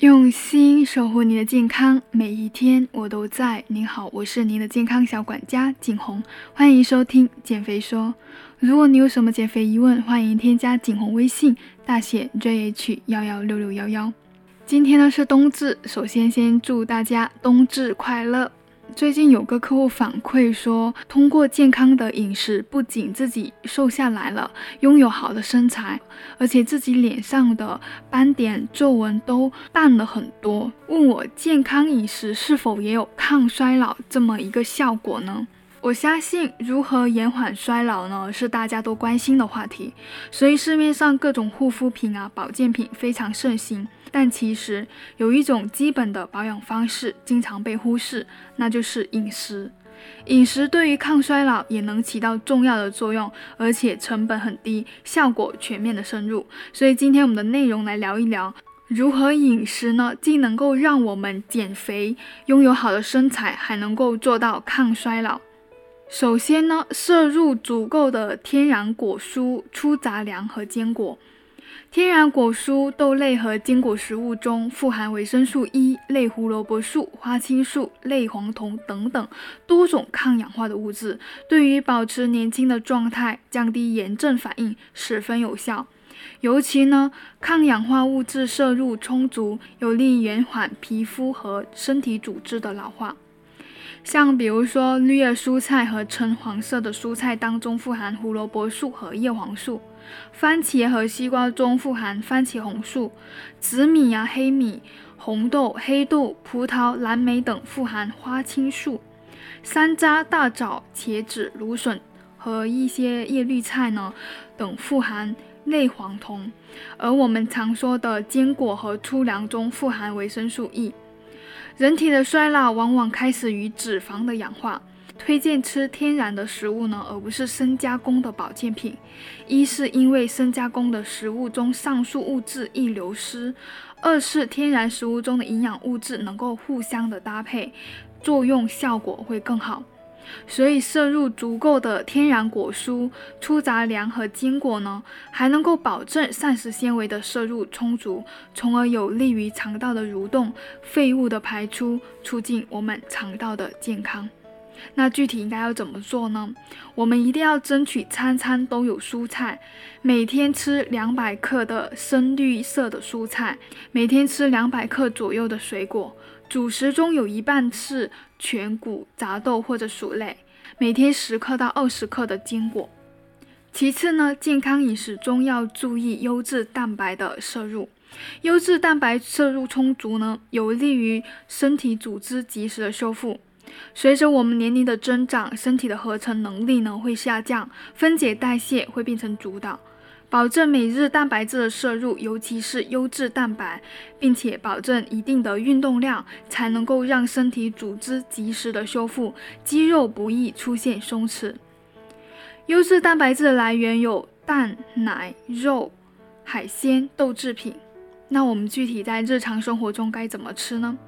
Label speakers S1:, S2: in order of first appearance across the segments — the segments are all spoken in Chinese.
S1: 用心守护你的健康，每一天我都在。您好，我是您的健康小管家景红，欢迎收听减肥说。如果你有什么减肥疑问，欢迎添加景红微信，大写 JH 幺幺六六幺幺。今天呢是冬至，首先先祝大家冬至快乐。最近有个客户反馈说，通过健康的饮食，不仅自己瘦下来了，拥有好的身材，而且自己脸上的斑点、皱纹都淡了很多。问我健康饮食是否也有抗衰老这么一个效果呢？我相信，如何延缓衰老呢，是大家都关心的话题。所以市面上各种护肤品啊、保健品非常盛行。但其实有一种基本的保养方式经常被忽视，那就是饮食。饮食对于抗衰老也能起到重要的作用，而且成本很低，效果全面的深入。所以今天我们的内容来聊一聊如何饮食呢，既能够让我们减肥、拥有好的身材，还能够做到抗衰老。首先呢，摄入足够的天然果蔬、粗杂粮和坚果。天然果蔬、豆类和坚果食物中富含维生素 E、类胡萝卜素、花青素、类黄酮等等多种抗氧化的物质，对于保持年轻的状态、降低炎症反应十分有效。尤其呢，抗氧化物质摄入充足，有利于延缓皮肤和身体组织的老化。像比如说，绿叶蔬菜和橙黄色的蔬菜当中富含胡萝卜素和叶黄素。番茄和西瓜中富含番茄红素，紫米啊、黑米、红豆、黑豆、葡萄、蓝莓等富含花青素，山楂、大枣、茄子、芦笋和一些叶绿菜呢等富含类黄酮，而我们常说的坚果和粗粮中富含维生素 E。人体的衰老往往开始于脂肪的氧化。推荐吃天然的食物呢，而不是深加工的保健品。一是因为深加工的食物中上述物质易流失，二是天然食物中的营养物质能够互相的搭配，作用效果会更好。所以摄入足够的天然果蔬、粗杂粮和坚果呢，还能够保证膳食纤维的摄入充足，从而有利于肠道的蠕动、废物的排出，促进我们肠道的健康。那具体应该要怎么做呢？我们一定要争取餐餐都有蔬菜，每天吃两百克的深绿色的蔬菜，每天吃两百克左右的水果，主食中有一半是全谷杂豆或者薯类，每天十克到二十克的坚果。其次呢，健康饮食中要注意优质蛋白的摄入，优质蛋白摄入充足呢，有利于身体组织及时的修复。随着我们年龄的增长，身体的合成能力呢会下降，分解代谢会变成主导。保证每日蛋白质的摄入，尤其是优质蛋白，并且保证一定的运动量，才能够让身体组织及时的修复，肌肉不易出现松弛。优质蛋白质的来源有蛋、奶、肉、海鲜、豆制品。那我们具体在日常生活中该怎么吃呢？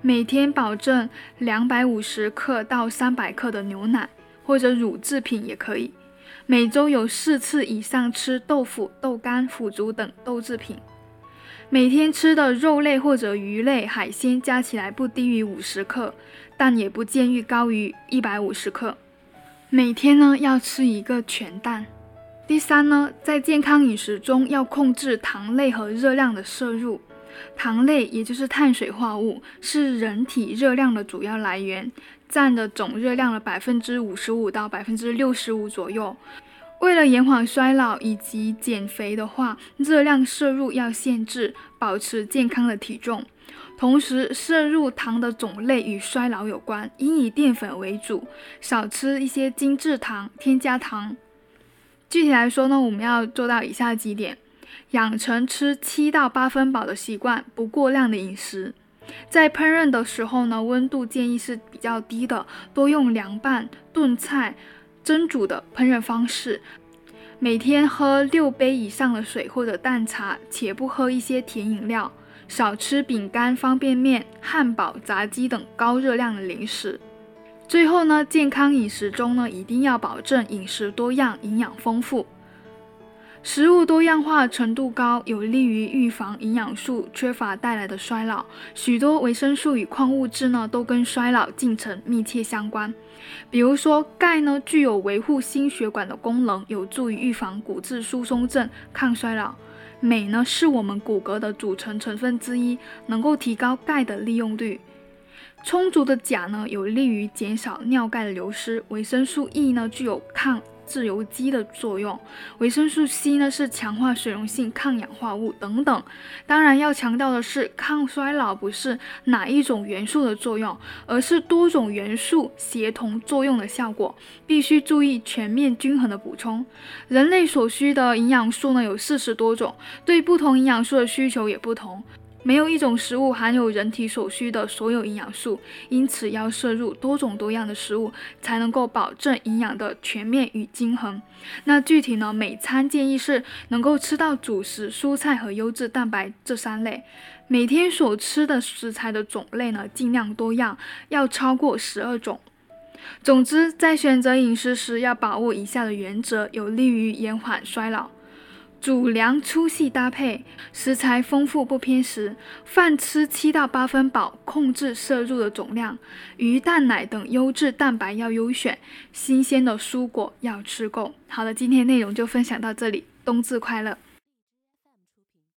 S1: 每天保证两百五十克到三百克的牛奶或者乳制品也可以。每周有四次以上吃豆腐、豆干、腐竹等豆制品。每天吃的肉类或者鱼类、海鲜加起来不低于五十克，但也不建议高于一百五十克。每天呢要吃一个全蛋。第三呢，在健康饮食中要控制糖类和热量的摄入。糖类，也就是碳水化合物，是人体热量的主要来源，占的总热量的百分之五十五到百分之六十五左右。为了延缓衰老以及减肥的话，热量摄入要限制，保持健康的体重。同时，摄入糖的种类与衰老有关，应以淀粉为主，少吃一些精制糖、添加糖。具体来说呢，我们要做到以下几点。养成吃七到八分饱的习惯，不过量的饮食。在烹饪的时候呢，温度建议是比较低的，多用凉拌、炖菜、蒸煮的烹饪方式。每天喝六杯以上的水或者淡茶，且不喝一些甜饮料。少吃饼干、方便面、汉堡、炸鸡等高热量的零食。最后呢，健康饮食中呢，一定要保证饮食多样、营养丰富。食物多样化程度高，有利于预防营养素缺乏带来的衰老。许多维生素与矿物质呢，都跟衰老进程密切相关。比如说，钙呢，具有维护心血管的功能，有助于预防骨质疏松症、抗衰老。镁呢，是我们骨骼的组成成分之一，能够提高钙的利用率。充足的钾呢，有利于减少尿钙的流失。维生素 E 呢，具有抗。自由基的作用，维生素 C 呢是强化水溶性抗氧化物等等。当然要强调的是，抗衰老不是哪一种元素的作用，而是多种元素协同作用的效果，必须注意全面均衡的补充。人类所需的营养素呢有四十多种，对不同营养素的需求也不同。没有一种食物含有人体所需的所有营养素，因此要摄入多种多样的食物，才能够保证营养的全面与均衡。那具体呢，每餐建议是能够吃到主食、蔬菜和优质蛋白这三类。每天所吃的食材的种类呢，尽量多样，要超过十二种。总之，在选择饮食时要把握以下的原则，有利于延缓衰老。主粮粗细搭配，食材丰富不偏食，饭吃七到八分饱，控制摄入的总量。鱼、蛋、奶等优质蛋白要优选，新鲜的蔬果要吃够。好了，今天内容就分享到这里，冬至快乐！